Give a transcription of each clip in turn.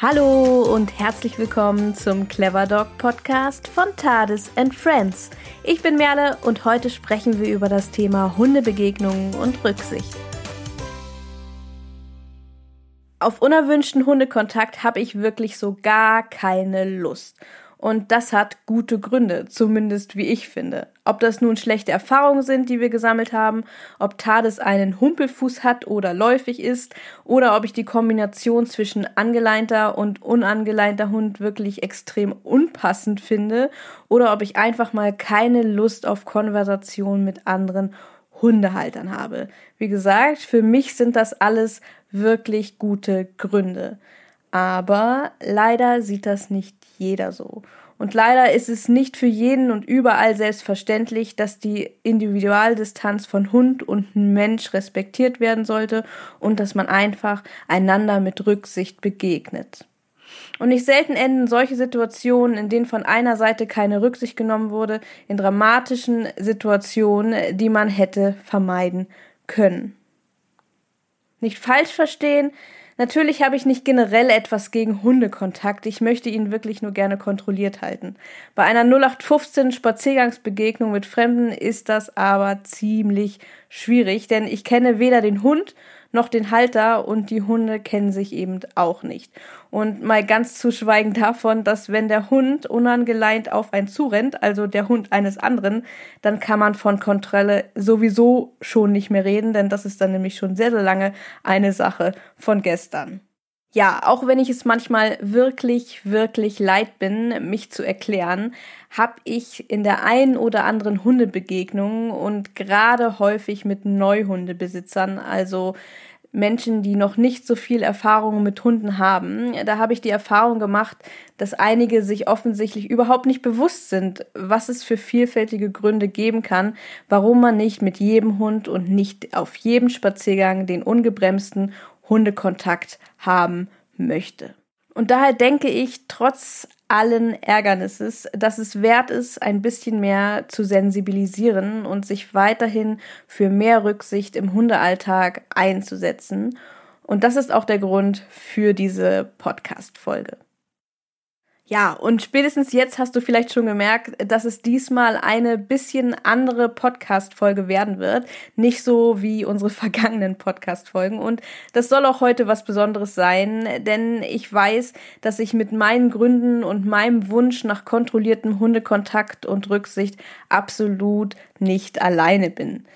Hallo und herzlich willkommen zum Clever Dog Podcast von Tades and Friends. Ich bin Merle und heute sprechen wir über das Thema Hundebegegnungen und Rücksicht. Auf unerwünschten Hundekontakt habe ich wirklich so gar keine Lust. Und das hat gute Gründe, zumindest wie ich finde. Ob das nun schlechte Erfahrungen sind, die wir gesammelt haben, ob Tades einen Humpelfuß hat oder läufig ist, oder ob ich die Kombination zwischen angeleinter und unangeleinter Hund wirklich extrem unpassend finde, oder ob ich einfach mal keine Lust auf Konversation mit anderen Hundehaltern habe. Wie gesagt, für mich sind das alles wirklich gute Gründe. Aber leider sieht das nicht jeder so. Und leider ist es nicht für jeden und überall selbstverständlich, dass die Individualdistanz von Hund und Mensch respektiert werden sollte und dass man einfach einander mit Rücksicht begegnet. Und nicht selten enden solche Situationen, in denen von einer Seite keine Rücksicht genommen wurde, in dramatischen Situationen, die man hätte vermeiden können. Nicht falsch verstehen, Natürlich habe ich nicht generell etwas gegen Hundekontakt. Ich möchte ihn wirklich nur gerne kontrolliert halten. Bei einer 0815 Spaziergangsbegegnung mit Fremden ist das aber ziemlich schwierig, denn ich kenne weder den Hund noch den Halter und die Hunde kennen sich eben auch nicht. Und mal ganz zu schweigen davon, dass wenn der Hund unangeleint auf einen zurennt, also der Hund eines anderen, dann kann man von Kontrolle sowieso schon nicht mehr reden, denn das ist dann nämlich schon sehr, sehr lange eine Sache von gestern. Ja, auch wenn ich es manchmal wirklich, wirklich leid bin, mich zu erklären, habe ich in der einen oder anderen Hundebegegnung und gerade häufig mit Neuhundebesitzern, also Menschen, die noch nicht so viel Erfahrung mit Hunden haben, da habe ich die Erfahrung gemacht, dass einige sich offensichtlich überhaupt nicht bewusst sind, was es für vielfältige Gründe geben kann, warum man nicht mit jedem Hund und nicht auf jedem Spaziergang den ungebremsten Hundekontakt haben möchte. Und daher denke ich, trotz allen Ärgernisses, dass es wert ist, ein bisschen mehr zu sensibilisieren und sich weiterhin für mehr Rücksicht im Hundealltag einzusetzen. Und das ist auch der Grund für diese Podcast-Folge. Ja, und spätestens jetzt hast du vielleicht schon gemerkt, dass es diesmal eine bisschen andere Podcast-Folge werden wird. Nicht so wie unsere vergangenen Podcast-Folgen. Und das soll auch heute was Besonderes sein, denn ich weiß, dass ich mit meinen Gründen und meinem Wunsch nach kontrolliertem Hundekontakt und Rücksicht absolut nicht alleine bin.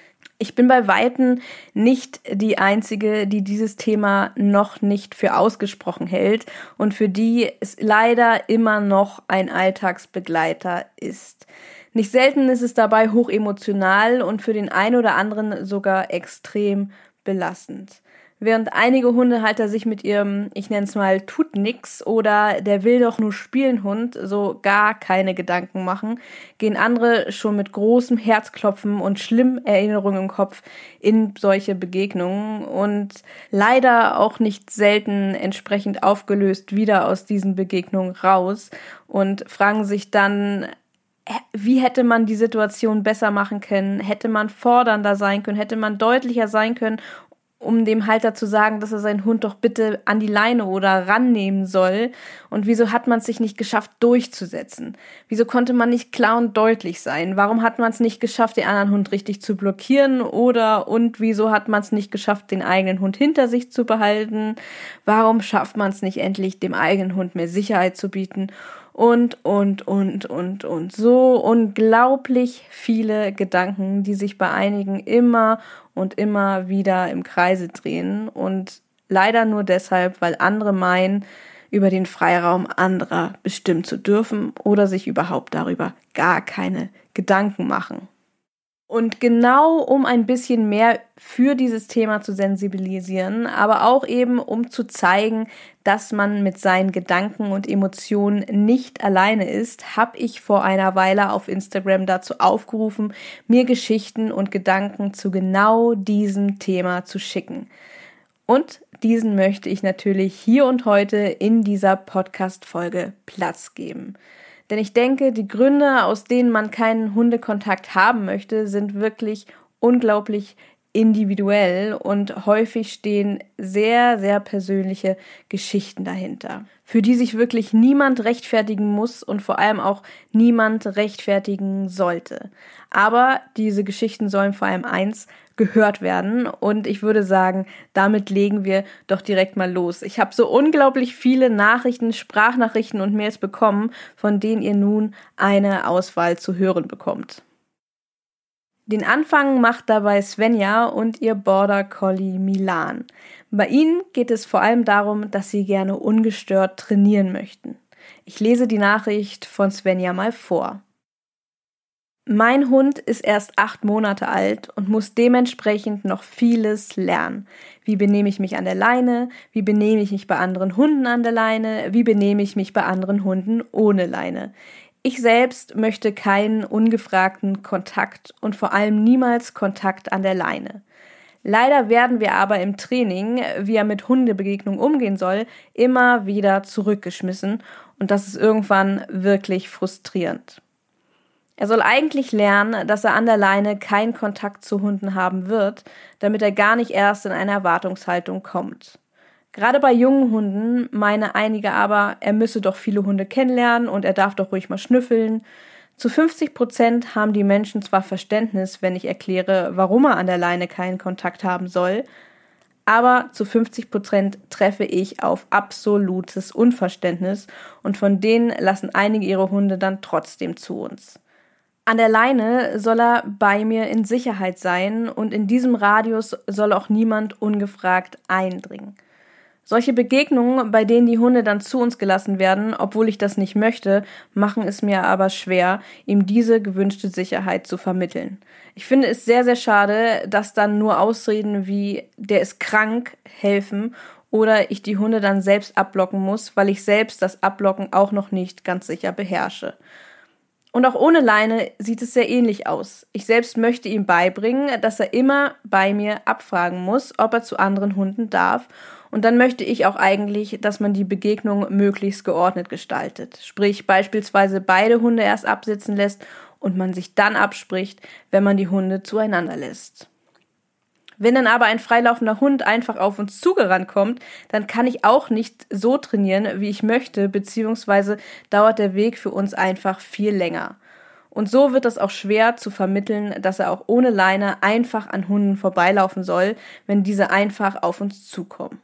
Ich bin bei Weitem nicht die Einzige, die dieses Thema noch nicht für ausgesprochen hält und für die es leider immer noch ein Alltagsbegleiter ist. Nicht selten ist es dabei hochemotional und für den einen oder anderen sogar extrem belastend. Während einige Hundehalter sich mit ihrem, ich nenne es mal, tut nix oder der will doch nur spielen Hund so gar keine Gedanken machen, gehen andere schon mit großem Herzklopfen und schlimmen Erinnerungen im Kopf in solche Begegnungen und leider auch nicht selten entsprechend aufgelöst wieder aus diesen Begegnungen raus und fragen sich dann, wie hätte man die Situation besser machen können? Hätte man fordernder sein können? Hätte man deutlicher sein können? Um dem Halter zu sagen, dass er seinen Hund doch bitte an die Leine oder rannehmen soll? Und wieso hat man es sich nicht geschafft, durchzusetzen? Wieso konnte man nicht klar und deutlich sein? Warum hat man es nicht geschafft, den anderen Hund richtig zu blockieren? Oder und wieso hat man es nicht geschafft, den eigenen Hund hinter sich zu behalten? Warum schafft man es nicht endlich, dem eigenen Hund mehr Sicherheit zu bieten? Und, und, und, und, und. So unglaublich viele Gedanken, die sich bei einigen immer und immer wieder im Kreise drehen und leider nur deshalb, weil andere meinen, über den Freiraum anderer bestimmen zu dürfen oder sich überhaupt darüber gar keine Gedanken machen. Und genau um ein bisschen mehr für dieses Thema zu sensibilisieren, aber auch eben um zu zeigen, dass man mit seinen Gedanken und Emotionen nicht alleine ist, habe ich vor einer Weile auf Instagram dazu aufgerufen, mir Geschichten und Gedanken zu genau diesem Thema zu schicken. Und diesen möchte ich natürlich hier und heute in dieser Podcast-Folge Platz geben. Denn ich denke, die Gründe, aus denen man keinen Hundekontakt haben möchte, sind wirklich unglaublich individuell und häufig stehen sehr, sehr persönliche Geschichten dahinter, für die sich wirklich niemand rechtfertigen muss und vor allem auch niemand rechtfertigen sollte. Aber diese Geschichten sollen vor allem eins gehört werden und ich würde sagen, damit legen wir doch direkt mal los. Ich habe so unglaublich viele Nachrichten, Sprachnachrichten und Mails bekommen, von denen ihr nun eine Auswahl zu hören bekommt. Den Anfang macht dabei Svenja und ihr Border Collie Milan. Bei ihnen geht es vor allem darum, dass sie gerne ungestört trainieren möchten. Ich lese die Nachricht von Svenja mal vor. Mein Hund ist erst acht Monate alt und muss dementsprechend noch vieles lernen. Wie benehme ich mich an der Leine? Wie benehme ich mich bei anderen Hunden an der Leine? Wie benehme ich mich bei anderen Hunden ohne Leine? Ich selbst möchte keinen ungefragten Kontakt und vor allem niemals Kontakt an der Leine. Leider werden wir aber im Training, wie er mit Hundebegegnungen umgehen soll, immer wieder zurückgeschmissen und das ist irgendwann wirklich frustrierend. Er soll eigentlich lernen, dass er an der Leine keinen Kontakt zu Hunden haben wird, damit er gar nicht erst in eine Erwartungshaltung kommt. Gerade bei jungen Hunden meine einige aber, er müsse doch viele Hunde kennenlernen und er darf doch ruhig mal schnüffeln. Zu 50 Prozent haben die Menschen zwar Verständnis, wenn ich erkläre, warum er an der Leine keinen Kontakt haben soll, aber zu 50 Prozent treffe ich auf absolutes Unverständnis und von denen lassen einige ihre Hunde dann trotzdem zu uns. An der Leine soll er bei mir in Sicherheit sein und in diesem Radius soll auch niemand ungefragt eindringen. Solche Begegnungen, bei denen die Hunde dann zu uns gelassen werden, obwohl ich das nicht möchte, machen es mir aber schwer, ihm diese gewünschte Sicherheit zu vermitteln. Ich finde es sehr, sehr schade, dass dann nur Ausreden wie der ist krank helfen oder ich die Hunde dann selbst abblocken muss, weil ich selbst das Abblocken auch noch nicht ganz sicher beherrsche. Und auch ohne Leine sieht es sehr ähnlich aus. Ich selbst möchte ihm beibringen, dass er immer bei mir abfragen muss, ob er zu anderen Hunden darf und dann möchte ich auch eigentlich, dass man die Begegnung möglichst geordnet gestaltet. Sprich beispielsweise beide Hunde erst absitzen lässt und man sich dann abspricht, wenn man die Hunde zueinander lässt. Wenn dann aber ein freilaufender Hund einfach auf uns zugerannt kommt, dann kann ich auch nicht so trainieren, wie ich möchte, beziehungsweise dauert der Weg für uns einfach viel länger. Und so wird es auch schwer zu vermitteln, dass er auch ohne Leine einfach an Hunden vorbeilaufen soll, wenn diese einfach auf uns zukommen.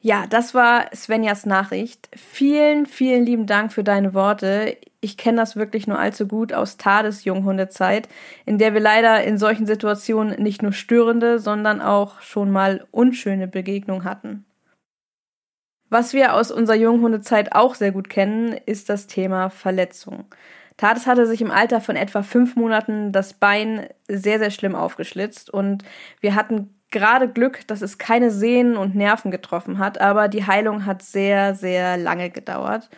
Ja, das war Svenjas Nachricht. Vielen, vielen lieben Dank für deine Worte. Ich kenne das wirklich nur allzu gut aus Tades Junghundezeit, in der wir leider in solchen Situationen nicht nur störende, sondern auch schon mal unschöne Begegnungen hatten. Was wir aus unserer Junghundezeit auch sehr gut kennen, ist das Thema Verletzung. Tades hatte sich im Alter von etwa fünf Monaten das Bein sehr, sehr schlimm aufgeschlitzt und wir hatten gerade Glück, dass es keine Sehnen und Nerven getroffen hat, aber die Heilung hat sehr, sehr lange gedauert.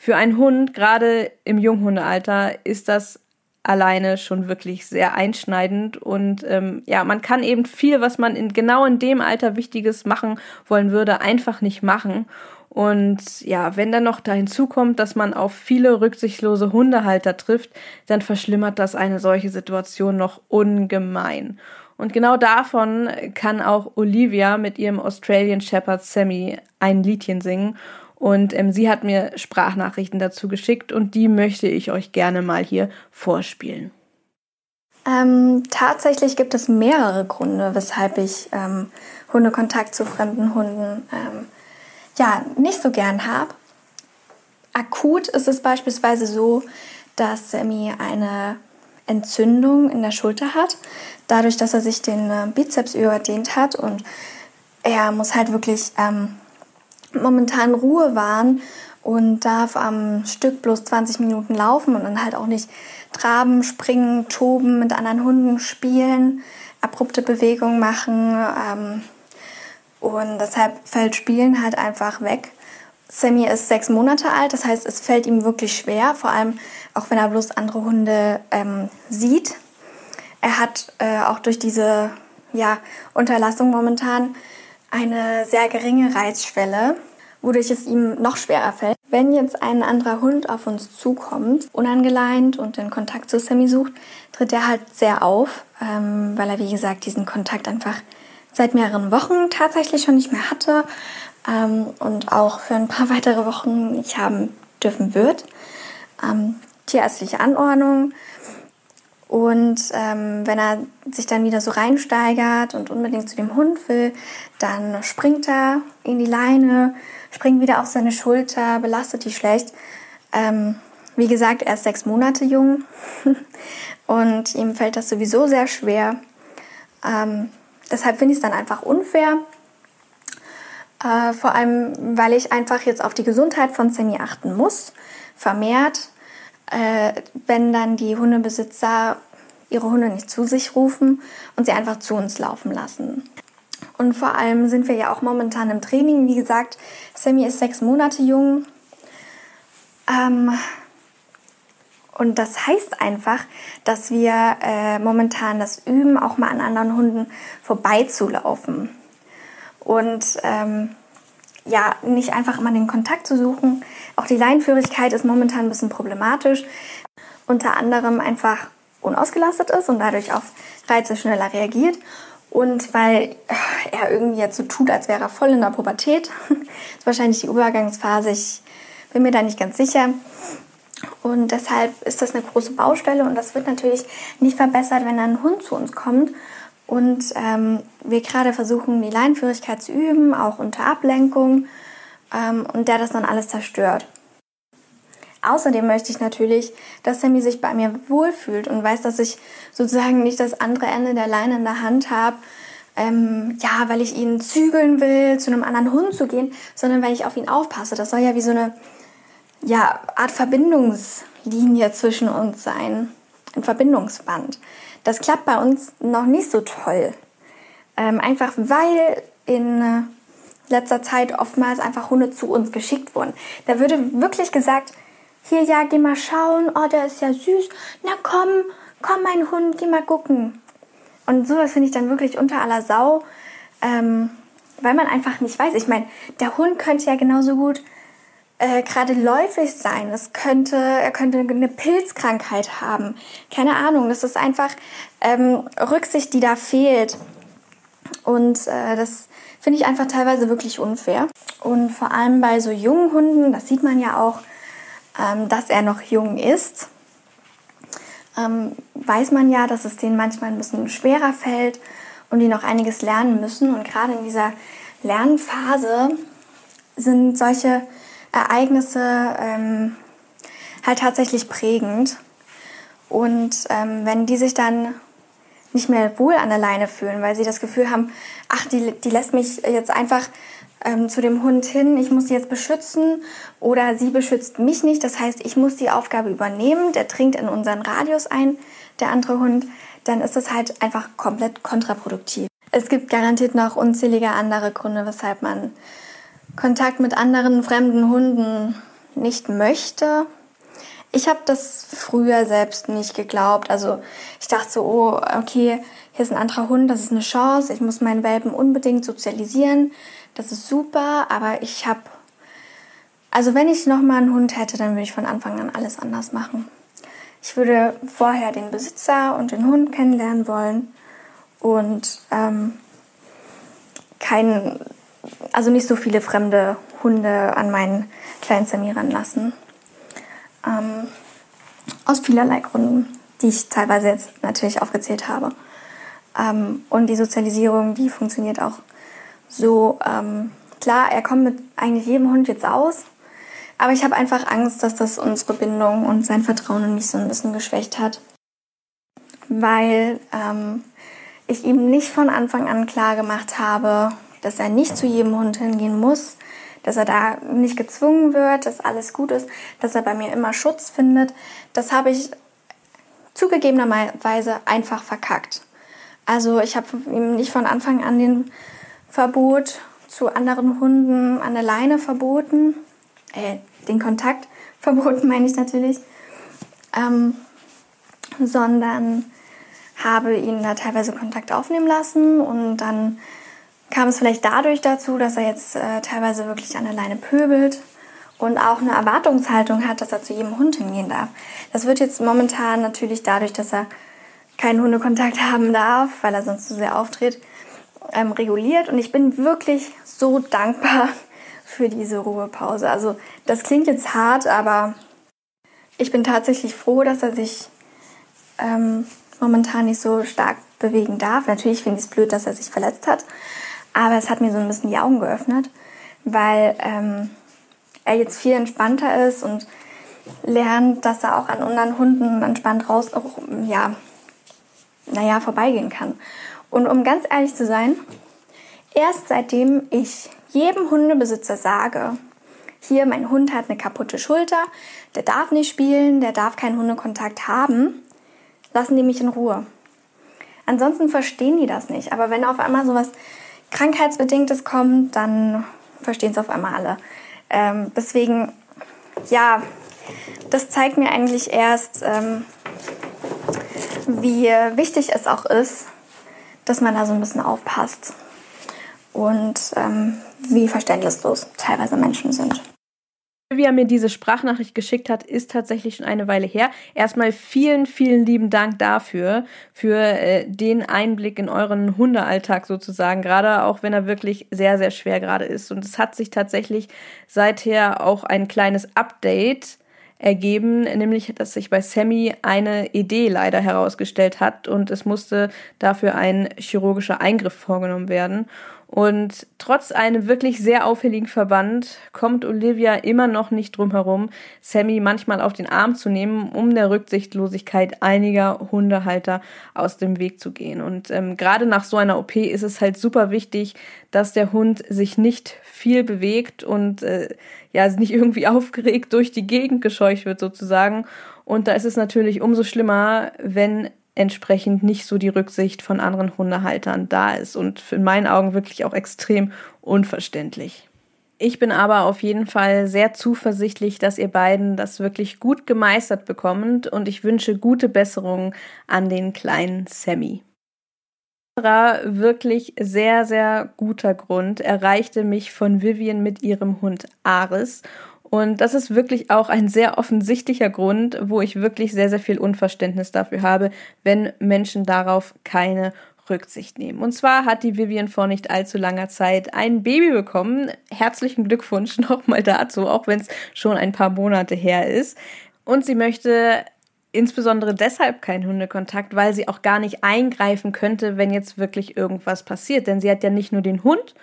Für einen Hund, gerade im Junghundealter, ist das alleine schon wirklich sehr einschneidend und ähm, ja, man kann eben viel, was man in genau in dem Alter Wichtiges machen wollen würde, einfach nicht machen. Und ja, wenn dann noch da hinzukommt, dass man auf viele rücksichtslose Hundehalter trifft, dann verschlimmert das eine solche Situation noch ungemein. Und genau davon kann auch Olivia mit ihrem Australian Shepherd Sammy ein Liedchen singen. Und ähm, sie hat mir Sprachnachrichten dazu geschickt und die möchte ich euch gerne mal hier vorspielen. Ähm, tatsächlich gibt es mehrere Gründe, weshalb ich ähm, Hundekontakt zu fremden Hunden ähm, ja nicht so gern habe. Akut ist es beispielsweise so, dass Sammy eine Entzündung in der Schulter hat, dadurch, dass er sich den äh, Bizeps überdehnt hat und er muss halt wirklich ähm, momentan Ruhe wahren und darf am Stück bloß 20 Minuten laufen und dann halt auch nicht traben, springen, toben, mit anderen Hunden spielen, abrupte Bewegungen machen ähm, und deshalb fällt Spielen halt einfach weg. Sammy ist sechs Monate alt, das heißt, es fällt ihm wirklich schwer, vor allem auch wenn er bloß andere Hunde ähm, sieht. Er hat äh, auch durch diese ja, Unterlassung momentan eine sehr geringe Reizschwelle, wodurch es ihm noch schwerer fällt. Wenn jetzt ein anderer Hund auf uns zukommt, unangeleint und den Kontakt zu Sammy sucht, tritt er halt sehr auf, ähm, weil er, wie gesagt, diesen Kontakt einfach seit mehreren Wochen tatsächlich schon nicht mehr hatte ähm, und auch für ein paar weitere Wochen nicht haben dürfen wird. Ähm, tierärztliche Anordnung. Und ähm, wenn er sich dann wieder so reinsteigert und unbedingt zu dem Hund will, dann springt er in die Leine, springt wieder auf seine Schulter, belastet die schlecht. Ähm, wie gesagt, er ist sechs Monate jung und ihm fällt das sowieso sehr schwer. Ähm, deshalb finde ich es dann einfach unfair. Äh, vor allem, weil ich einfach jetzt auf die Gesundheit von Sammy achten muss, vermehrt. Äh, wenn dann die Hundebesitzer ihre Hunde nicht zu sich rufen und sie einfach zu uns laufen lassen. Und vor allem sind wir ja auch momentan im Training. Wie gesagt, Sammy ist sechs Monate jung. Ähm, und das heißt einfach, dass wir äh, momentan das üben, auch mal an anderen Hunden vorbeizulaufen. Und ähm, ja, nicht einfach immer den Kontakt zu suchen. Auch die Leinführigkeit ist momentan ein bisschen problematisch. Unter anderem einfach unausgelastet ist und dadurch auf Reize schneller reagiert. Und weil er irgendwie jetzt so tut, als wäre er voll in der Pubertät. ist wahrscheinlich die Übergangsphase. Ich bin mir da nicht ganz sicher. Und deshalb ist das eine große Baustelle und das wird natürlich nicht verbessert, wenn ein Hund zu uns kommt und ähm, wir gerade versuchen, die Leinführigkeit zu üben, auch unter Ablenkung ähm, und der das dann alles zerstört. Außerdem möchte ich natürlich, dass Sammy sich bei mir wohlfühlt und weiß, dass ich sozusagen nicht das andere Ende der Leine in der Hand habe, ähm, ja, weil ich ihn zügeln will, zu einem anderen Hund zu gehen, sondern weil ich auf ihn aufpasse. Das soll ja wie so eine ja, Art Verbindungslinie zwischen uns sein, ein Verbindungsband. Das klappt bei uns noch nicht so toll. Ähm, einfach weil in letzter Zeit oftmals einfach Hunde zu uns geschickt wurden. Da würde wirklich gesagt, hier, ja, geh mal schauen, oh, der ist ja süß. Na komm, komm, mein Hund, geh mal gucken. Und sowas finde ich dann wirklich unter aller Sau, ähm, weil man einfach nicht weiß. Ich meine, der Hund könnte ja genauso gut äh, gerade läufig sein. Es könnte, er könnte eine Pilzkrankheit haben. Keine Ahnung. Das ist einfach ähm, Rücksicht, die da fehlt. Und äh, das finde ich einfach teilweise wirklich unfair. Und vor allem bei so jungen Hunden, das sieht man ja auch, ähm, dass er noch jung ist, ähm, weiß man ja, dass es denen manchmal ein bisschen schwerer fällt und die noch einiges lernen müssen. Und gerade in dieser Lernphase sind solche Ereignisse ähm, halt tatsächlich prägend. Und ähm, wenn die sich dann nicht mehr wohl an der Leine fühlen, weil sie das Gefühl haben, ach, die, die lässt mich jetzt einfach ähm, zu dem Hund hin, ich muss sie jetzt beschützen oder sie beschützt mich nicht. Das heißt, ich muss die Aufgabe übernehmen, der dringt in unseren Radius ein, der andere Hund, dann ist das halt einfach komplett kontraproduktiv. Es gibt garantiert noch unzählige andere Gründe, weshalb man Kontakt mit anderen fremden Hunden nicht möchte. Ich habe das früher selbst nicht geglaubt. Also ich dachte so, oh, okay, hier ist ein anderer Hund, das ist eine Chance. Ich muss meinen Welpen unbedingt sozialisieren. Das ist super, aber ich habe, also wenn ich noch mal einen Hund hätte, dann würde ich von Anfang an alles anders machen. Ich würde vorher den Besitzer und den Hund kennenlernen wollen und ähm, keinen, also nicht so viele fremde Hunde an meinen kleinen Samir ranlassen. Ähm, aus vielerlei Gründen, die ich teilweise jetzt natürlich aufgezählt habe. Ähm, und die Sozialisierung, die funktioniert auch so, ähm, klar, er kommt mit eigentlich jedem Hund jetzt aus, aber ich habe einfach Angst, dass das unsere Bindung und sein Vertrauen in mich so ein bisschen geschwächt hat. Weil ähm, ich ihm nicht von Anfang an klar gemacht habe, dass er nicht zu jedem Hund hingehen muss, dass er da nicht gezwungen wird, dass alles gut ist, dass er bei mir immer Schutz findet. Das habe ich zugegebenerweise einfach verkackt. Also ich habe ihm nicht von Anfang an den Verbot zu anderen Hunden an der Leine verboten. Äh, den Kontakt verboten meine ich natürlich. Ähm, sondern habe ihn da teilweise Kontakt aufnehmen lassen und dann kam es vielleicht dadurch dazu, dass er jetzt äh, teilweise wirklich an der Leine pöbelt und auch eine Erwartungshaltung hat, dass er zu jedem Hund hingehen darf. Das wird jetzt momentan natürlich dadurch, dass er keinen Hundekontakt haben darf, weil er sonst zu sehr auftritt, ähm, reguliert. Und ich bin wirklich so dankbar für diese Ruhepause. Also das klingt jetzt hart, aber ich bin tatsächlich froh, dass er sich ähm, momentan nicht so stark bewegen darf. Natürlich finde ich es blöd, dass er sich verletzt hat, aber es hat mir so ein bisschen die Augen geöffnet, weil ähm, er jetzt viel entspannter ist und lernt, dass er auch an anderen Hunden entspannt raus, ja, naja, vorbeigehen kann. Und um ganz ehrlich zu sein, erst seitdem ich jedem Hundebesitzer sage, hier, mein Hund hat eine kaputte Schulter, der darf nicht spielen, der darf keinen Hundekontakt haben, lassen die mich in Ruhe. Ansonsten verstehen die das nicht. Aber wenn auf einmal sowas Krankheitsbedingtes kommt, dann verstehen es auf einmal alle. Ähm, deswegen, ja, das zeigt mir eigentlich erst, ähm, wie wichtig es auch ist, dass man da so ein bisschen aufpasst und ähm, wie verständnislos teilweise Menschen sind. Wie er mir diese Sprachnachricht geschickt hat, ist tatsächlich schon eine Weile her. Erstmal vielen, vielen lieben Dank dafür, für äh, den Einblick in euren Hundealltag sozusagen, gerade auch wenn er wirklich sehr, sehr schwer gerade ist. Und es hat sich tatsächlich seither auch ein kleines Update ergeben, nämlich dass sich bei Sammy eine Idee leider herausgestellt hat und es musste dafür ein chirurgischer Eingriff vorgenommen werden. Und trotz einem wirklich sehr auffälligen Verband kommt Olivia immer noch nicht drum herum, Sammy manchmal auf den Arm zu nehmen, um der Rücksichtslosigkeit einiger Hundehalter aus dem Weg zu gehen. Und ähm, gerade nach so einer OP ist es halt super wichtig, dass der Hund sich nicht viel bewegt und äh, ja nicht irgendwie aufgeregt durch die Gegend gescheucht wird sozusagen. Und da ist es natürlich umso schlimmer, wenn entsprechend nicht so die Rücksicht von anderen Hundehaltern da ist und in meinen Augen wirklich auch extrem unverständlich. Ich bin aber auf jeden Fall sehr zuversichtlich, dass ihr beiden das wirklich gut gemeistert bekommt und ich wünsche gute Besserung an den kleinen Sammy. Wirklich sehr, sehr guter Grund erreichte mich von Vivian mit ihrem Hund Aris und das ist wirklich auch ein sehr offensichtlicher Grund, wo ich wirklich sehr, sehr viel Unverständnis dafür habe, wenn Menschen darauf keine Rücksicht nehmen. Und zwar hat die Vivian vor nicht allzu langer Zeit ein Baby bekommen. Herzlichen Glückwunsch nochmal dazu, auch wenn es schon ein paar Monate her ist. Und sie möchte insbesondere deshalb keinen Hundekontakt, weil sie auch gar nicht eingreifen könnte, wenn jetzt wirklich irgendwas passiert. Denn sie hat ja nicht nur den Hund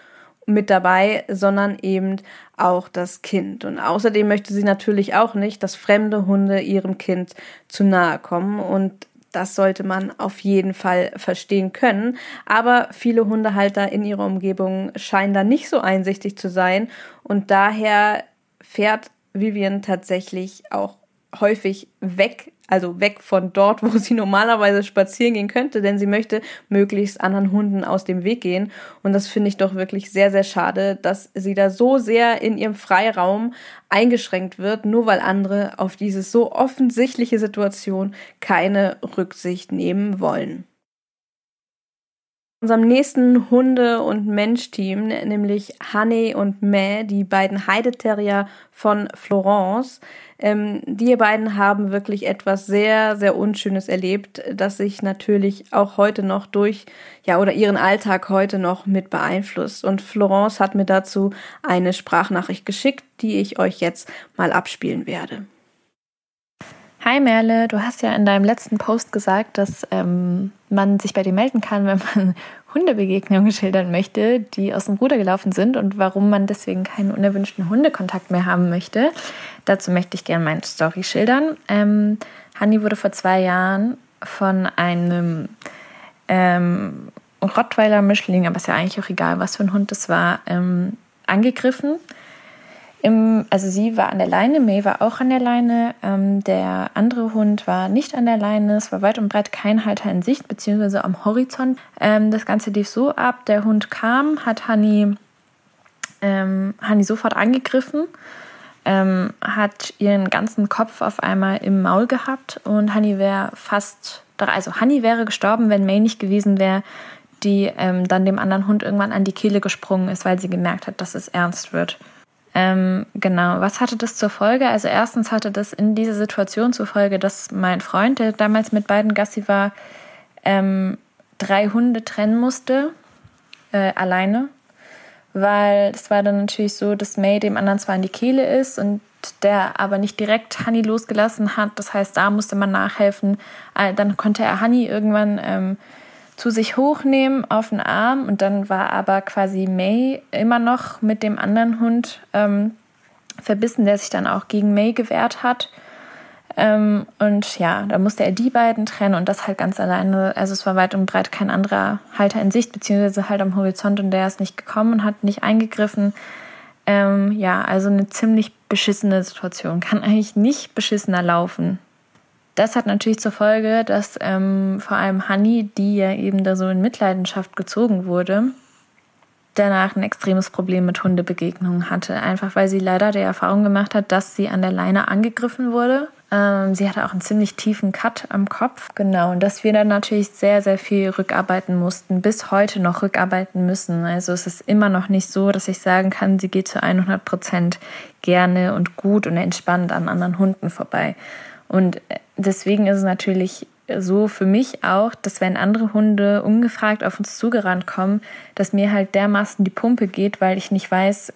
mit dabei, sondern eben auch das Kind. Und außerdem möchte sie natürlich auch nicht, dass fremde Hunde ihrem Kind zu nahe kommen und das sollte man auf jeden Fall verstehen können. Aber viele Hundehalter in ihrer Umgebung scheinen da nicht so einsichtig zu sein. Und daher fährt Vivian tatsächlich auch häufig weg also weg von dort, wo sie normalerweise spazieren gehen könnte, denn sie möchte möglichst anderen Hunden aus dem Weg gehen. Und das finde ich doch wirklich sehr, sehr schade, dass sie da so sehr in ihrem Freiraum eingeschränkt wird, nur weil andere auf diese so offensichtliche Situation keine Rücksicht nehmen wollen unserem nächsten Hunde- und Mensch-Team, nämlich Honey und May, die beiden Heideterrier von Florence. Ähm, die beiden haben wirklich etwas sehr, sehr Unschönes erlebt, das sich natürlich auch heute noch durch, ja, oder ihren Alltag heute noch mit beeinflusst. Und Florence hat mir dazu eine Sprachnachricht geschickt, die ich euch jetzt mal abspielen werde. Hi Merle, du hast ja in deinem letzten Post gesagt, dass ähm, man sich bei dir melden kann, wenn man Hundebegegnungen schildern möchte, die aus dem Ruder gelaufen sind und warum man deswegen keinen unerwünschten Hundekontakt mehr haben möchte. Dazu möchte ich gerne meine Story schildern. Ähm, Hanni wurde vor zwei Jahren von einem ähm, Rottweiler-Mischling, aber ist ja eigentlich auch egal, was für ein Hund das war, ähm, angegriffen im, also sie war an der Leine, May war auch an der Leine, ähm, der andere Hund war nicht an der Leine, es war weit und breit kein Halter in Sicht, beziehungsweise am Horizont. Ähm, das Ganze lief so ab, der Hund kam, hat Hani, ähm, Hani sofort angegriffen, ähm, hat ihren ganzen Kopf auf einmal im Maul gehabt und Hani wäre fast, also Hani wäre gestorben, wenn May nicht gewesen wäre, die ähm, dann dem anderen Hund irgendwann an die Kehle gesprungen ist, weil sie gemerkt hat, dass es ernst wird. Ähm, genau, was hatte das zur Folge? Also erstens hatte das in dieser Situation zur Folge, dass mein Freund, der damals mit beiden Gassi war, ähm, drei Hunde trennen musste, äh, alleine. Weil es war dann natürlich so, dass May dem anderen zwar in die Kehle ist und der aber nicht direkt Honey losgelassen hat. Das heißt, da musste man nachhelfen. Äh, dann konnte er Honey irgendwann ähm, zu sich hochnehmen auf den Arm und dann war aber quasi May immer noch mit dem anderen Hund ähm, verbissen, der sich dann auch gegen May gewehrt hat. Ähm, und ja, da musste er die beiden trennen und das halt ganz alleine. Also es war weit und breit kein anderer Halter in Sicht, beziehungsweise halt am Horizont und der ist nicht gekommen und hat nicht eingegriffen. Ähm, ja, also eine ziemlich beschissene Situation. Kann eigentlich nicht beschissener laufen. Das hat natürlich zur Folge, dass ähm, vor allem Honey, die ja eben da so in Mitleidenschaft gezogen wurde, danach ein extremes Problem mit Hundebegegnungen hatte. Einfach weil sie leider die Erfahrung gemacht hat, dass sie an der Leine angegriffen wurde. Ähm, sie hatte auch einen ziemlich tiefen Cut am Kopf. Genau, und dass wir dann natürlich sehr, sehr viel rückarbeiten mussten, bis heute noch rückarbeiten müssen. Also es ist immer noch nicht so, dass ich sagen kann, sie geht zu 100 Prozent gerne und gut und entspannt an anderen Hunden vorbei. Und äh, deswegen ist es natürlich so für mich auch, dass wenn andere Hunde ungefragt auf uns zugerannt kommen, dass mir halt dermaßen die Pumpe geht, weil ich nicht weiß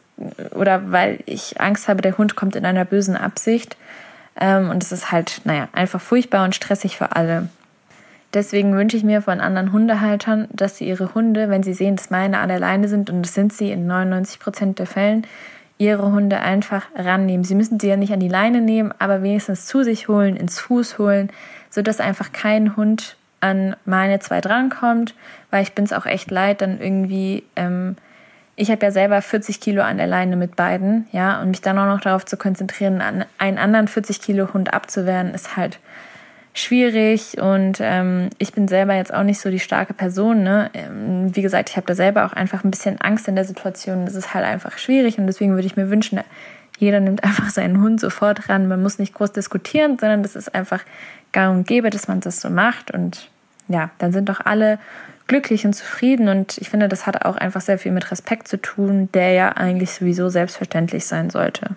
oder weil ich Angst habe, der Hund kommt in einer bösen Absicht. Ähm, und es ist halt, naja, einfach furchtbar und stressig für alle. Deswegen wünsche ich mir von anderen Hundehaltern, dass sie ihre Hunde, wenn sie sehen, dass meine an der Leine sind, und das sind sie in 99 Prozent der Fällen, ihre Hunde einfach rannehmen. Sie müssen sie ja nicht an die Leine nehmen, aber wenigstens zu sich holen, ins Fuß holen, sodass einfach kein Hund an meine zwei drankommt, weil ich bin es auch echt leid, dann irgendwie, ähm, ich habe ja selber 40 Kilo an der Leine mit beiden, ja, und mich dann auch noch darauf zu konzentrieren, an einen anderen 40 Kilo Hund abzuwehren, ist halt schwierig und ähm, ich bin selber jetzt auch nicht so die starke Person. Ne? Ähm, wie gesagt, ich habe da selber auch einfach ein bisschen Angst in der Situation. Das ist halt einfach schwierig und deswegen würde ich mir wünschen, jeder nimmt einfach seinen Hund sofort ran. Man muss nicht groß diskutieren, sondern das ist einfach gang und gäbe, dass man das so macht und ja, dann sind doch alle glücklich und zufrieden und ich finde, das hat auch einfach sehr viel mit Respekt zu tun, der ja eigentlich sowieso selbstverständlich sein sollte.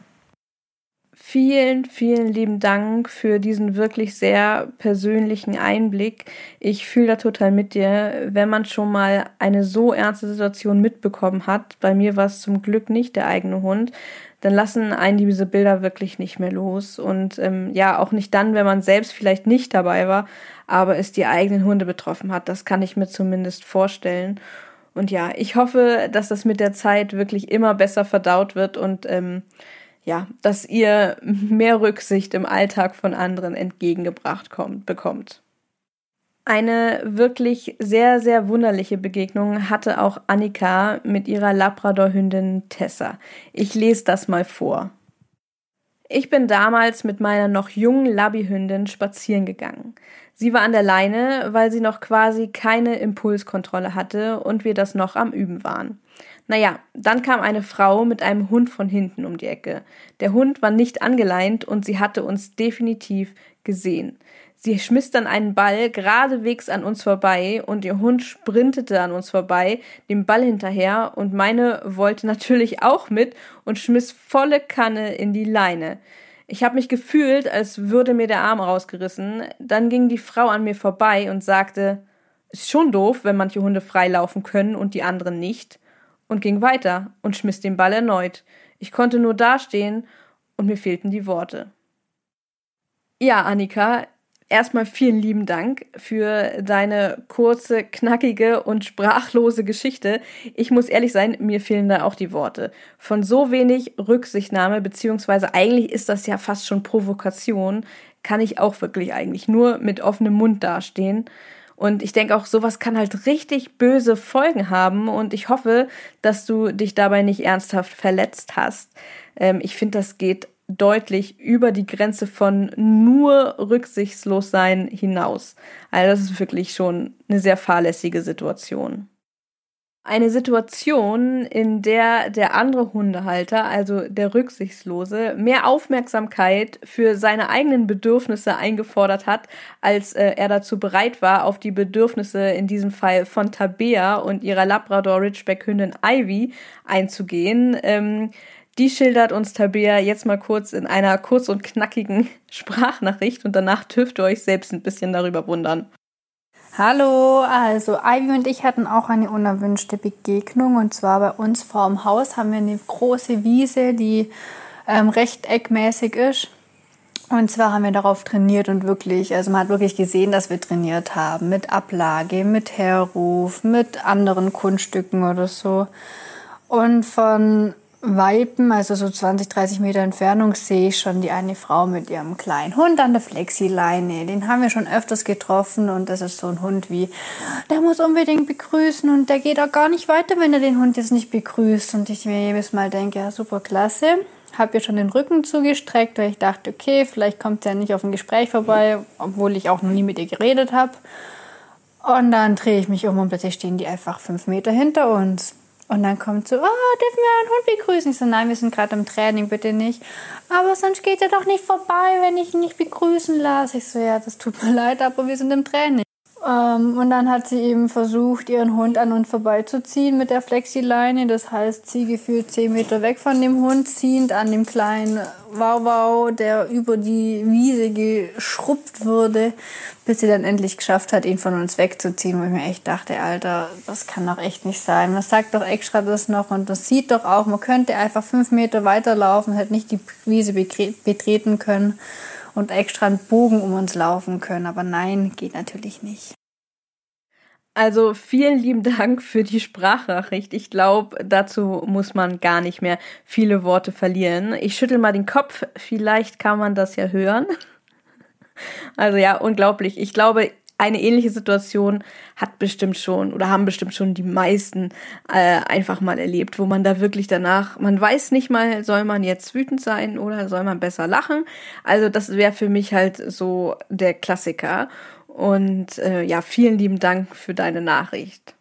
Vielen, vielen lieben Dank für diesen wirklich sehr persönlichen Einblick. Ich fühle da total mit dir. Wenn man schon mal eine so ernste Situation mitbekommen hat, bei mir war es zum Glück nicht der eigene Hund, dann lassen einen diese Bilder wirklich nicht mehr los. Und ähm, ja, auch nicht dann, wenn man selbst vielleicht nicht dabei war, aber es die eigenen Hunde betroffen hat. Das kann ich mir zumindest vorstellen. Und ja, ich hoffe, dass das mit der Zeit wirklich immer besser verdaut wird und ähm, ja, dass ihr mehr Rücksicht im Alltag von anderen entgegengebracht kommt, bekommt. Eine wirklich sehr, sehr wunderliche Begegnung hatte auch Annika mit ihrer Labrador-Hündin Tessa. Ich lese das mal vor. Ich bin damals mit meiner noch jungen Labby-Hündin spazieren gegangen. Sie war an der Leine, weil sie noch quasi keine Impulskontrolle hatte und wir das noch am Üben waren. Naja, dann kam eine Frau mit einem Hund von hinten um die Ecke. Der Hund war nicht angeleint und sie hatte uns definitiv gesehen. Sie schmiss dann einen Ball geradewegs an uns vorbei und ihr Hund sprintete an uns vorbei, dem Ball hinterher und meine wollte natürlich auch mit und schmiss volle Kanne in die Leine. Ich habe mich gefühlt, als würde mir der Arm rausgerissen. Dann ging die Frau an mir vorbei und sagte, ist schon doof, wenn manche Hunde freilaufen können und die anderen nicht und ging weiter und schmiss den Ball erneut. Ich konnte nur dastehen und mir fehlten die Worte. Ja, Annika, erstmal vielen lieben Dank für deine kurze, knackige und sprachlose Geschichte. Ich muss ehrlich sein, mir fehlen da auch die Worte. Von so wenig Rücksichtnahme, beziehungsweise eigentlich ist das ja fast schon Provokation, kann ich auch wirklich eigentlich nur mit offenem Mund dastehen. Und ich denke auch, sowas kann halt richtig böse Folgen haben. Und ich hoffe, dass du dich dabei nicht ernsthaft verletzt hast. Ähm, ich finde, das geht deutlich über die Grenze von nur rücksichtslos sein hinaus. Also das ist wirklich schon eine sehr fahrlässige Situation. Eine Situation, in der der andere Hundehalter, also der Rücksichtslose, mehr Aufmerksamkeit für seine eigenen Bedürfnisse eingefordert hat, als äh, er dazu bereit war, auf die Bedürfnisse in diesem Fall von Tabea und ihrer Labrador Ridgeback Hündin Ivy einzugehen. Ähm, Die schildert uns Tabea jetzt mal kurz in einer kurz und knackigen Sprachnachricht und danach dürft ihr euch selbst ein bisschen darüber wundern. Hallo, also Ivy und ich hatten auch eine unerwünschte Begegnung und zwar bei uns vor dem Haus haben wir eine große Wiese, die ähm, rechteckmäßig ist. Und zwar haben wir darauf trainiert und wirklich, also man hat wirklich gesehen, dass wir trainiert haben mit Ablage, mit Herruf, mit anderen Kunststücken oder so. Und von Weipen, also so 20, 30 Meter Entfernung, sehe ich schon die eine Frau mit ihrem kleinen Hund an der Flexileine. Den haben wir schon öfters getroffen und das ist so ein Hund wie, der muss unbedingt begrüßen und der geht auch gar nicht weiter, wenn er den Hund jetzt nicht begrüßt. Und ich mir jedes Mal denke, ja, super klasse. Habe ihr schon den Rücken zugestreckt, weil ich dachte, okay, vielleicht kommt er nicht auf ein Gespräch vorbei, obwohl ich auch noch nie mit ihr geredet habe. Und dann drehe ich mich um und plötzlich stehen die einfach fünf Meter hinter uns. Und dann kommt so, oh, dürfen wir einen Hund begrüßen? Ich so, nein, wir sind gerade im Training, bitte nicht. Aber sonst geht er doch nicht vorbei, wenn ich ihn nicht begrüßen lasse. Ich so, ja, das tut mir leid, aber wir sind im Training. Ähm, und dann hat sie eben versucht, ihren Hund an uns vorbeizuziehen mit der Flexileine. Das heißt, sie gefühlt zehn Meter weg von dem Hund, ziehend an dem kleinen Wow-Wow, der über die Wiese geschrubbt wurde, bis sie dann endlich geschafft hat, ihn von uns wegzuziehen. Wo ich mir echt dachte, Alter, das kann doch echt nicht sein. Man sagt doch extra das noch und das sieht doch auch, man könnte einfach fünf Meter weiterlaufen, hätte nicht die Wiese betreten können und extra einen Bogen um uns laufen können. Aber nein, geht natürlich nicht. Also vielen lieben Dank für die Sprachnachricht. Ich glaube, dazu muss man gar nicht mehr viele Worte verlieren. Ich schüttel mal den Kopf, vielleicht kann man das ja hören. Also ja, unglaublich. Ich glaube, eine ähnliche Situation hat bestimmt schon oder haben bestimmt schon die meisten äh, einfach mal erlebt, wo man da wirklich danach, man weiß nicht mal, soll man jetzt wütend sein oder soll man besser lachen. Also das wäre für mich halt so der Klassiker. Und äh, ja, vielen lieben Dank für deine Nachricht.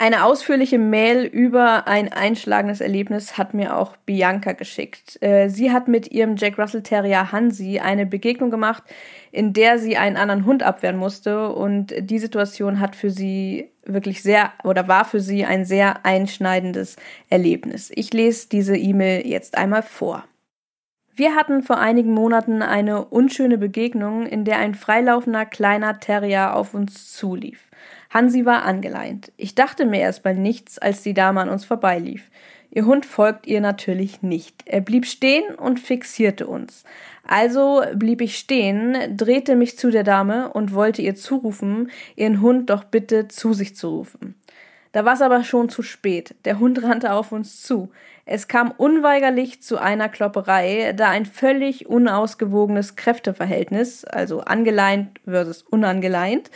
Eine ausführliche Mail über ein einschlagendes Erlebnis hat mir auch Bianca geschickt. Äh, sie hat mit ihrem Jack Russell Terrier Hansi eine Begegnung gemacht, in der sie einen anderen Hund abwehren musste und die Situation hat für sie wirklich sehr oder war für sie ein sehr einschneidendes Erlebnis. Ich lese diese E-Mail jetzt einmal vor. Wir hatten vor einigen Monaten eine unschöne Begegnung, in der ein freilaufender kleiner Terrier auf uns zulief. Hansi war angeleint. Ich dachte mir erstmal nichts, als die Dame an uns vorbeilief. Ihr Hund folgt ihr natürlich nicht. Er blieb stehen und fixierte uns. Also blieb ich stehen, drehte mich zu der Dame und wollte ihr zurufen, ihren Hund doch bitte zu sich zu rufen. Da war es aber schon zu spät. Der Hund rannte auf uns zu. Es kam unweigerlich zu einer Klopperei, da ein völlig unausgewogenes Kräfteverhältnis, also angeleint versus unangeleint,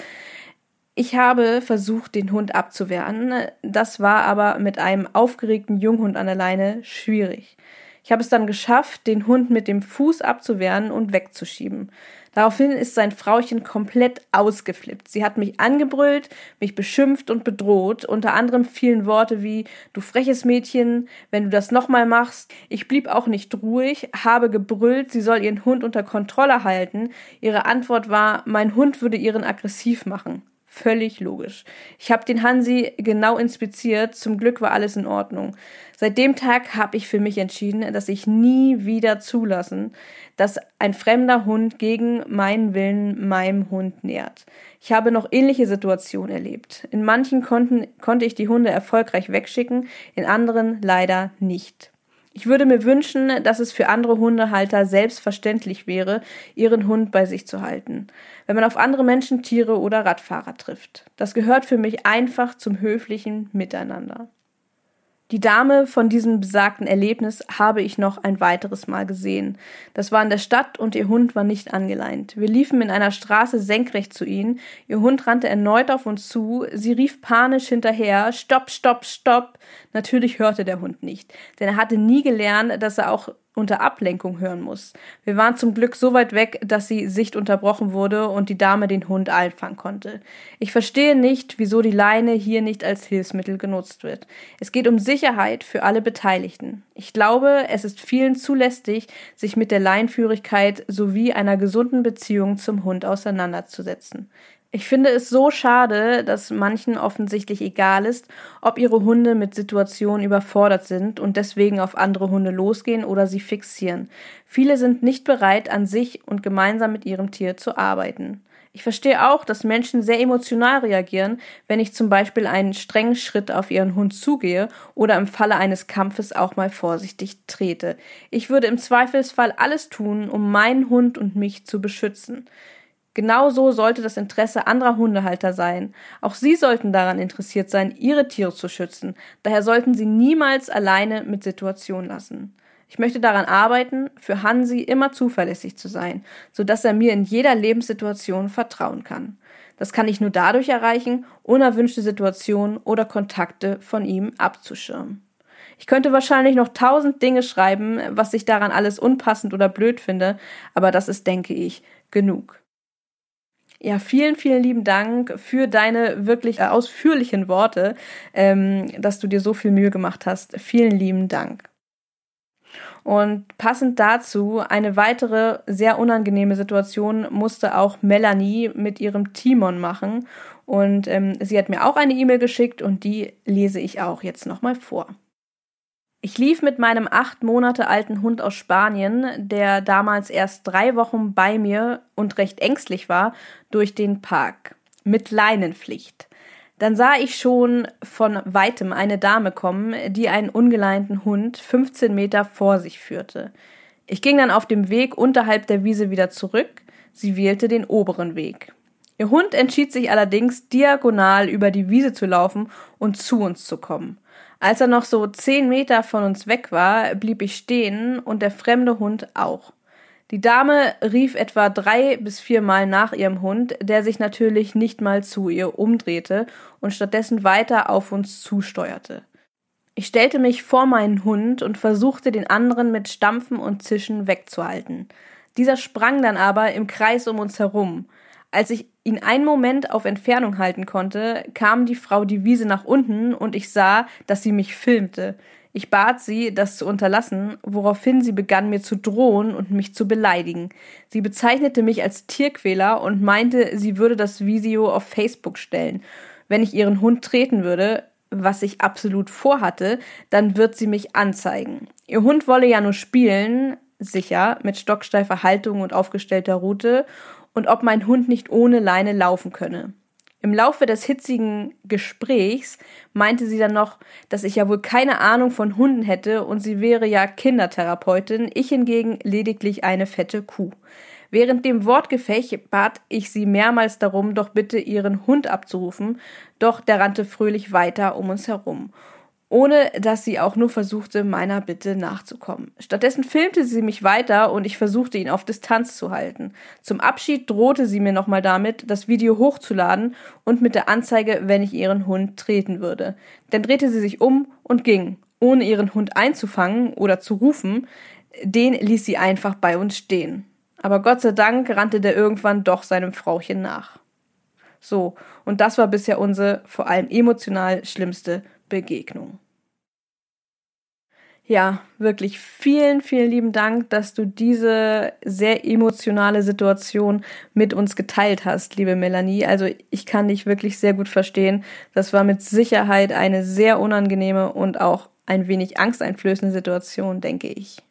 ich habe versucht, den Hund abzuwehren. Das war aber mit einem aufgeregten Junghund an der Leine schwierig. Ich habe es dann geschafft, den Hund mit dem Fuß abzuwehren und wegzuschieben. Daraufhin ist sein Frauchen komplett ausgeflippt. Sie hat mich angebrüllt, mich beschimpft und bedroht. Unter anderem fielen Worte wie Du freches Mädchen, wenn du das nochmal machst. Ich blieb auch nicht ruhig, habe gebrüllt, sie soll ihren Hund unter Kontrolle halten. Ihre Antwort war, mein Hund würde ihren aggressiv machen. Völlig logisch. Ich habe den Hansi genau inspiziert. Zum Glück war alles in Ordnung. Seit dem Tag habe ich für mich entschieden, dass ich nie wieder zulassen, dass ein fremder Hund gegen meinen Willen meinem Hund nährt. Ich habe noch ähnliche Situationen erlebt. In manchen konnten, konnte ich die Hunde erfolgreich wegschicken, in anderen leider nicht. Ich würde mir wünschen, dass es für andere Hundehalter selbstverständlich wäre, ihren Hund bei sich zu halten, wenn man auf andere Menschen, Tiere oder Radfahrer trifft. Das gehört für mich einfach zum höflichen Miteinander. Die Dame von diesem besagten Erlebnis habe ich noch ein weiteres Mal gesehen. Das war in der Stadt und ihr Hund war nicht angeleint. Wir liefen in einer Straße senkrecht zu ihnen. Ihr Hund rannte erneut auf uns zu. Sie rief panisch hinterher: Stopp, stopp, stopp! Natürlich hörte der Hund nicht, denn er hatte nie gelernt, dass er auch unter Ablenkung hören muss. Wir waren zum Glück so weit weg, dass die Sicht unterbrochen wurde und die Dame den Hund einfangen konnte. Ich verstehe nicht, wieso die Leine hier nicht als Hilfsmittel genutzt wird. Es geht um Sicherheit für alle Beteiligten. Ich glaube, es ist vielen zu lästig, sich mit der Leinführigkeit sowie einer gesunden Beziehung zum Hund auseinanderzusetzen. Ich finde es so schade, dass manchen offensichtlich egal ist, ob ihre Hunde mit Situationen überfordert sind und deswegen auf andere Hunde losgehen oder sie fixieren. Viele sind nicht bereit, an sich und gemeinsam mit ihrem Tier zu arbeiten. Ich verstehe auch, dass Menschen sehr emotional reagieren, wenn ich zum Beispiel einen strengen Schritt auf ihren Hund zugehe oder im Falle eines Kampfes auch mal vorsichtig trete. Ich würde im Zweifelsfall alles tun, um meinen Hund und mich zu beschützen. Genauso sollte das Interesse anderer Hundehalter sein. Auch sie sollten daran interessiert sein, ihre Tiere zu schützen. Daher sollten sie niemals alleine mit Situationen lassen. Ich möchte daran arbeiten, für Hansi immer zuverlässig zu sein, so dass er mir in jeder Lebenssituation vertrauen kann. Das kann ich nur dadurch erreichen, unerwünschte Situationen oder Kontakte von ihm abzuschirmen. Ich könnte wahrscheinlich noch tausend Dinge schreiben, was ich daran alles unpassend oder blöd finde, aber das ist, denke ich, genug. Ja, vielen, vielen lieben Dank für deine wirklich äh, ausführlichen Worte, ähm, dass du dir so viel Mühe gemacht hast. Vielen lieben Dank. Und passend dazu eine weitere sehr unangenehme Situation musste auch Melanie mit ihrem Timon machen. Und ähm, sie hat mir auch eine E-Mail geschickt und die lese ich auch jetzt nochmal vor. Ich lief mit meinem acht Monate alten Hund aus Spanien, der damals erst drei Wochen bei mir und recht ängstlich war, durch den Park. Mit Leinenpflicht. Dann sah ich schon von weitem eine Dame kommen, die einen ungeleinten Hund 15 Meter vor sich führte. Ich ging dann auf dem Weg unterhalb der Wiese wieder zurück. Sie wählte den oberen Weg. Ihr Hund entschied sich allerdings, diagonal über die Wiese zu laufen und zu uns zu kommen. Als er noch so zehn Meter von uns weg war, blieb ich stehen und der fremde Hund auch. Die Dame rief etwa drei bis viermal nach ihrem Hund, der sich natürlich nicht mal zu ihr umdrehte und stattdessen weiter auf uns zusteuerte. Ich stellte mich vor meinen Hund und versuchte den anderen mit Stampfen und Zischen wegzuhalten. Dieser sprang dann aber im Kreis um uns herum. Als ich ihn einen Moment auf Entfernung halten konnte, kam die Frau die Wiese nach unten und ich sah, dass sie mich filmte. Ich bat sie, das zu unterlassen, woraufhin sie begann mir zu drohen und mich zu beleidigen. Sie bezeichnete mich als Tierquäler und meinte, sie würde das Video auf Facebook stellen. Wenn ich ihren Hund treten würde, was ich absolut vorhatte, dann wird sie mich anzeigen. Ihr Hund wolle ja nur spielen, sicher, mit stocksteifer Haltung und aufgestellter Rute und ob mein Hund nicht ohne Leine laufen könne. Im Laufe des hitzigen Gesprächs meinte sie dann noch, dass ich ja wohl keine Ahnung von Hunden hätte und sie wäre ja Kindertherapeutin, ich hingegen lediglich eine fette Kuh. Während dem Wortgefecht bat ich sie mehrmals darum, doch bitte ihren Hund abzurufen, doch der rannte fröhlich weiter um uns herum ohne dass sie auch nur versuchte, meiner Bitte nachzukommen. Stattdessen filmte sie mich weiter und ich versuchte ihn auf Distanz zu halten. Zum Abschied drohte sie mir nochmal damit, das Video hochzuladen und mit der Anzeige, wenn ich ihren Hund treten würde. Dann drehte sie sich um und ging, ohne ihren Hund einzufangen oder zu rufen. Den ließ sie einfach bei uns stehen. Aber Gott sei Dank rannte der irgendwann doch seinem Frauchen nach. So, und das war bisher unsere vor allem emotional schlimmste Begegnung. Ja, wirklich vielen, vielen lieben Dank, dass du diese sehr emotionale Situation mit uns geteilt hast, liebe Melanie. Also ich kann dich wirklich sehr gut verstehen. Das war mit Sicherheit eine sehr unangenehme und auch ein wenig angsteinflößende Situation, denke ich.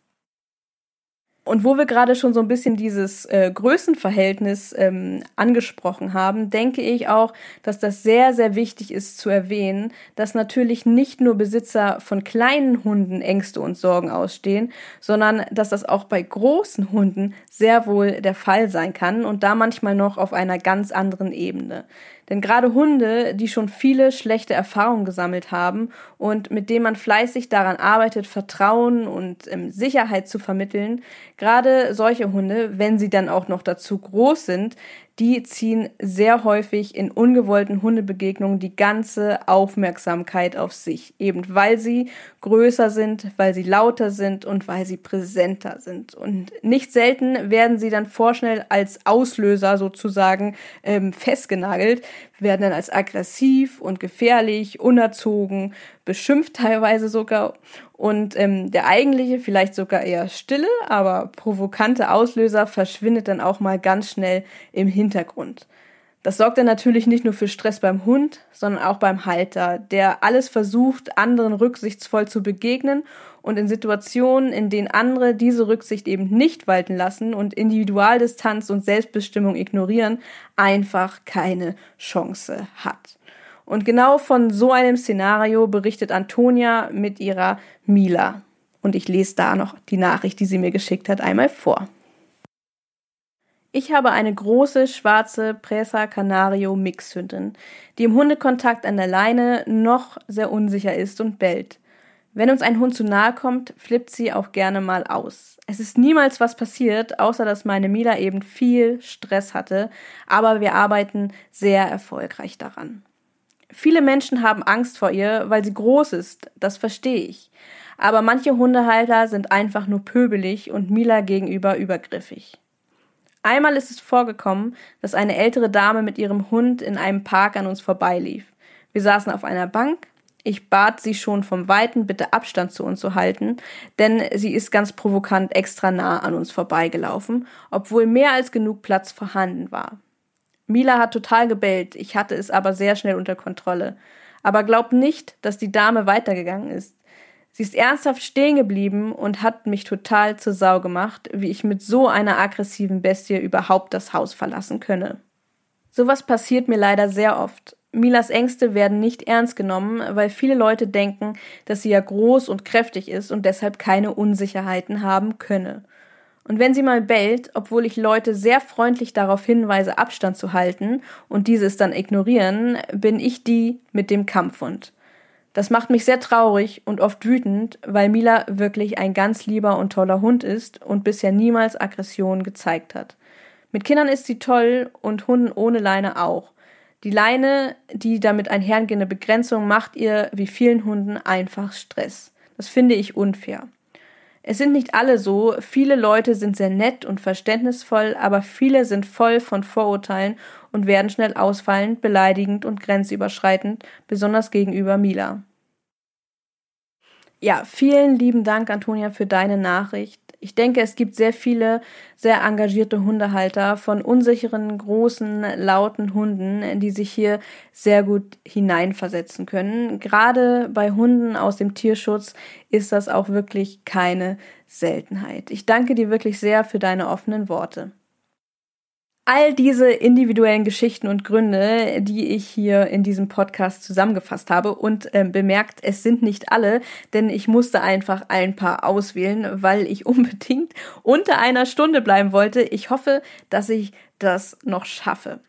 Und wo wir gerade schon so ein bisschen dieses äh, Größenverhältnis ähm, angesprochen haben, denke ich auch, dass das sehr, sehr wichtig ist zu erwähnen, dass natürlich nicht nur Besitzer von kleinen Hunden Ängste und Sorgen ausstehen, sondern dass das auch bei großen Hunden sehr wohl der Fall sein kann und da manchmal noch auf einer ganz anderen Ebene. Denn gerade Hunde, die schon viele schlechte Erfahrungen gesammelt haben und mit denen man fleißig daran arbeitet, Vertrauen und ähm, Sicherheit zu vermitteln, gerade solche Hunde, wenn sie dann auch noch dazu groß sind, die ziehen sehr häufig in ungewollten Hundebegegnungen die ganze Aufmerksamkeit auf sich, eben weil sie größer sind, weil sie lauter sind und weil sie präsenter sind. Und nicht selten werden sie dann vorschnell als Auslöser sozusagen ähm, festgenagelt, werden dann als aggressiv und gefährlich, unerzogen, beschimpft teilweise sogar. Und ähm, der eigentliche, vielleicht sogar eher stille, aber provokante Auslöser verschwindet dann auch mal ganz schnell im Hintergrund. Das sorgt dann natürlich nicht nur für Stress beim Hund, sondern auch beim Halter, der alles versucht, anderen rücksichtsvoll zu begegnen und in Situationen, in denen andere diese Rücksicht eben nicht walten lassen und Individualdistanz und Selbstbestimmung ignorieren, einfach keine Chance hat. Und genau von so einem Szenario berichtet Antonia mit ihrer Mila. Und ich lese da noch die Nachricht, die sie mir geschickt hat, einmal vor. Ich habe eine große schwarze Presa Canario Mixhündin, die im Hundekontakt an der Leine noch sehr unsicher ist und bellt. Wenn uns ein Hund zu nahe kommt, flippt sie auch gerne mal aus. Es ist niemals was passiert, außer dass meine Mila eben viel Stress hatte, aber wir arbeiten sehr erfolgreich daran. Viele Menschen haben Angst vor ihr, weil sie groß ist, das verstehe ich. Aber manche Hundehalter sind einfach nur pöbelig und Mila gegenüber übergriffig. Einmal ist es vorgekommen, dass eine ältere Dame mit ihrem Hund in einem Park an uns vorbeilief. Wir saßen auf einer Bank. Ich bat sie schon vom Weiten bitte Abstand zu uns zu halten, denn sie ist ganz provokant extra nah an uns vorbeigelaufen, obwohl mehr als genug Platz vorhanden war. Mila hat total gebellt, ich hatte es aber sehr schnell unter Kontrolle. Aber glaub nicht, dass die Dame weitergegangen ist. Sie ist ernsthaft stehen geblieben und hat mich total zur Sau gemacht, wie ich mit so einer aggressiven Bestie überhaupt das Haus verlassen könne. Sowas passiert mir leider sehr oft. Milas Ängste werden nicht ernst genommen, weil viele Leute denken, dass sie ja groß und kräftig ist und deshalb keine Unsicherheiten haben könne. Und wenn sie mal bellt, obwohl ich Leute sehr freundlich darauf hinweise, Abstand zu halten und dieses dann ignorieren, bin ich die mit dem Kampfhund. Das macht mich sehr traurig und oft wütend, weil Mila wirklich ein ganz lieber und toller Hund ist und bisher niemals Aggression gezeigt hat. Mit Kindern ist sie toll und Hunden ohne Leine auch. Die Leine, die damit einhergehende Begrenzung, macht ihr wie vielen Hunden einfach Stress. Das finde ich unfair. Es sind nicht alle so, viele Leute sind sehr nett und verständnisvoll, aber viele sind voll von Vorurteilen und werden schnell ausfallend, beleidigend und grenzüberschreitend, besonders gegenüber Mila. Ja, vielen lieben Dank, Antonia, für deine Nachricht. Ich denke, es gibt sehr viele sehr engagierte Hundehalter von unsicheren, großen, lauten Hunden, die sich hier sehr gut hineinversetzen können. Gerade bei Hunden aus dem Tierschutz ist das auch wirklich keine Seltenheit. Ich danke dir wirklich sehr für deine offenen Worte. All diese individuellen Geschichten und Gründe, die ich hier in diesem Podcast zusammengefasst habe und äh, bemerkt, es sind nicht alle, denn ich musste einfach ein paar auswählen, weil ich unbedingt unter einer Stunde bleiben wollte. Ich hoffe, dass ich das noch schaffe.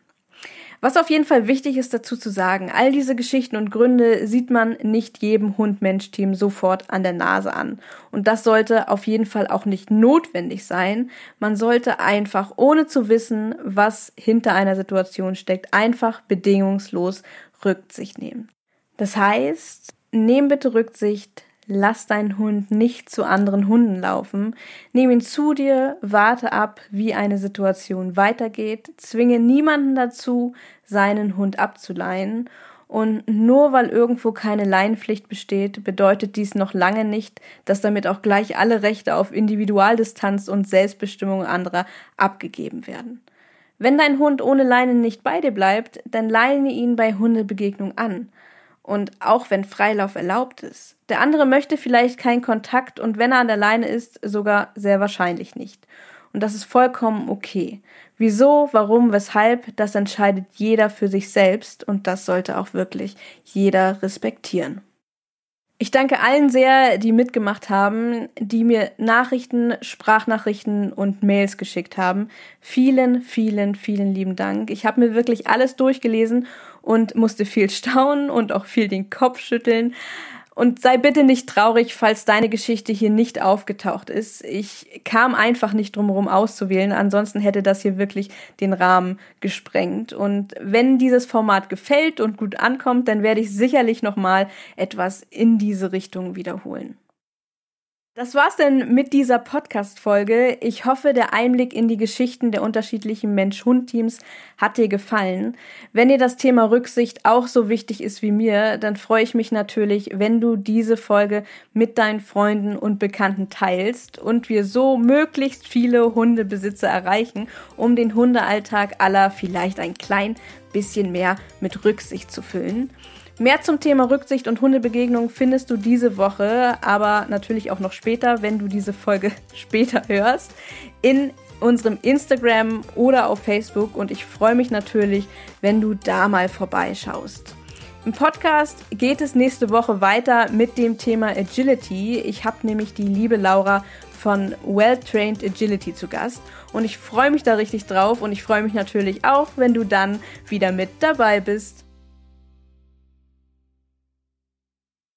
Was auf jeden Fall wichtig ist dazu zu sagen, all diese Geschichten und Gründe sieht man nicht jedem Hund-Mensch-Team sofort an der Nase an. Und das sollte auf jeden Fall auch nicht notwendig sein. Man sollte einfach, ohne zu wissen, was hinter einer Situation steckt, einfach bedingungslos Rücksicht nehmen. Das heißt, nehm bitte Rücksicht, Lass deinen Hund nicht zu anderen Hunden laufen. Nimm ihn zu dir, warte ab, wie eine Situation weitergeht, zwinge niemanden dazu, seinen Hund abzuleihen. Und nur weil irgendwo keine Leinenpflicht besteht, bedeutet dies noch lange nicht, dass damit auch gleich alle Rechte auf Individualdistanz und Selbstbestimmung anderer abgegeben werden. Wenn dein Hund ohne Leine nicht bei dir bleibt, dann leine ihn bei Hundebegegnung an. Und auch wenn Freilauf erlaubt ist. Der andere möchte vielleicht keinen Kontakt und wenn er an der Leine ist, sogar sehr wahrscheinlich nicht. Und das ist vollkommen okay. Wieso, warum, weshalb, das entscheidet jeder für sich selbst und das sollte auch wirklich jeder respektieren. Ich danke allen sehr, die mitgemacht haben, die mir Nachrichten, Sprachnachrichten und Mails geschickt haben. Vielen, vielen, vielen lieben Dank. Ich habe mir wirklich alles durchgelesen und musste viel staunen und auch viel den Kopf schütteln. Und sei bitte nicht traurig, falls deine Geschichte hier nicht aufgetaucht ist. Ich kam einfach nicht drumherum auszuwählen, ansonsten hätte das hier wirklich den Rahmen gesprengt. Und wenn dieses Format gefällt und gut ankommt, dann werde ich sicherlich nochmal etwas in diese Richtung wiederholen. Das war's denn mit dieser Podcast-Folge. Ich hoffe, der Einblick in die Geschichten der unterschiedlichen Mensch-Hund-Teams hat dir gefallen. Wenn dir das Thema Rücksicht auch so wichtig ist wie mir, dann freue ich mich natürlich, wenn du diese Folge mit deinen Freunden und Bekannten teilst und wir so möglichst viele Hundebesitzer erreichen, um den Hundealltag aller vielleicht ein klein bisschen mehr mit Rücksicht zu füllen. Mehr zum Thema Rücksicht und Hundebegegnung findest du diese Woche, aber natürlich auch noch später, wenn du diese Folge später hörst, in unserem Instagram oder auf Facebook und ich freue mich natürlich, wenn du da mal vorbeischaust. Im Podcast geht es nächste Woche weiter mit dem Thema Agility. Ich habe nämlich die liebe Laura von Well Trained Agility zu Gast und ich freue mich da richtig drauf und ich freue mich natürlich auch, wenn du dann wieder mit dabei bist.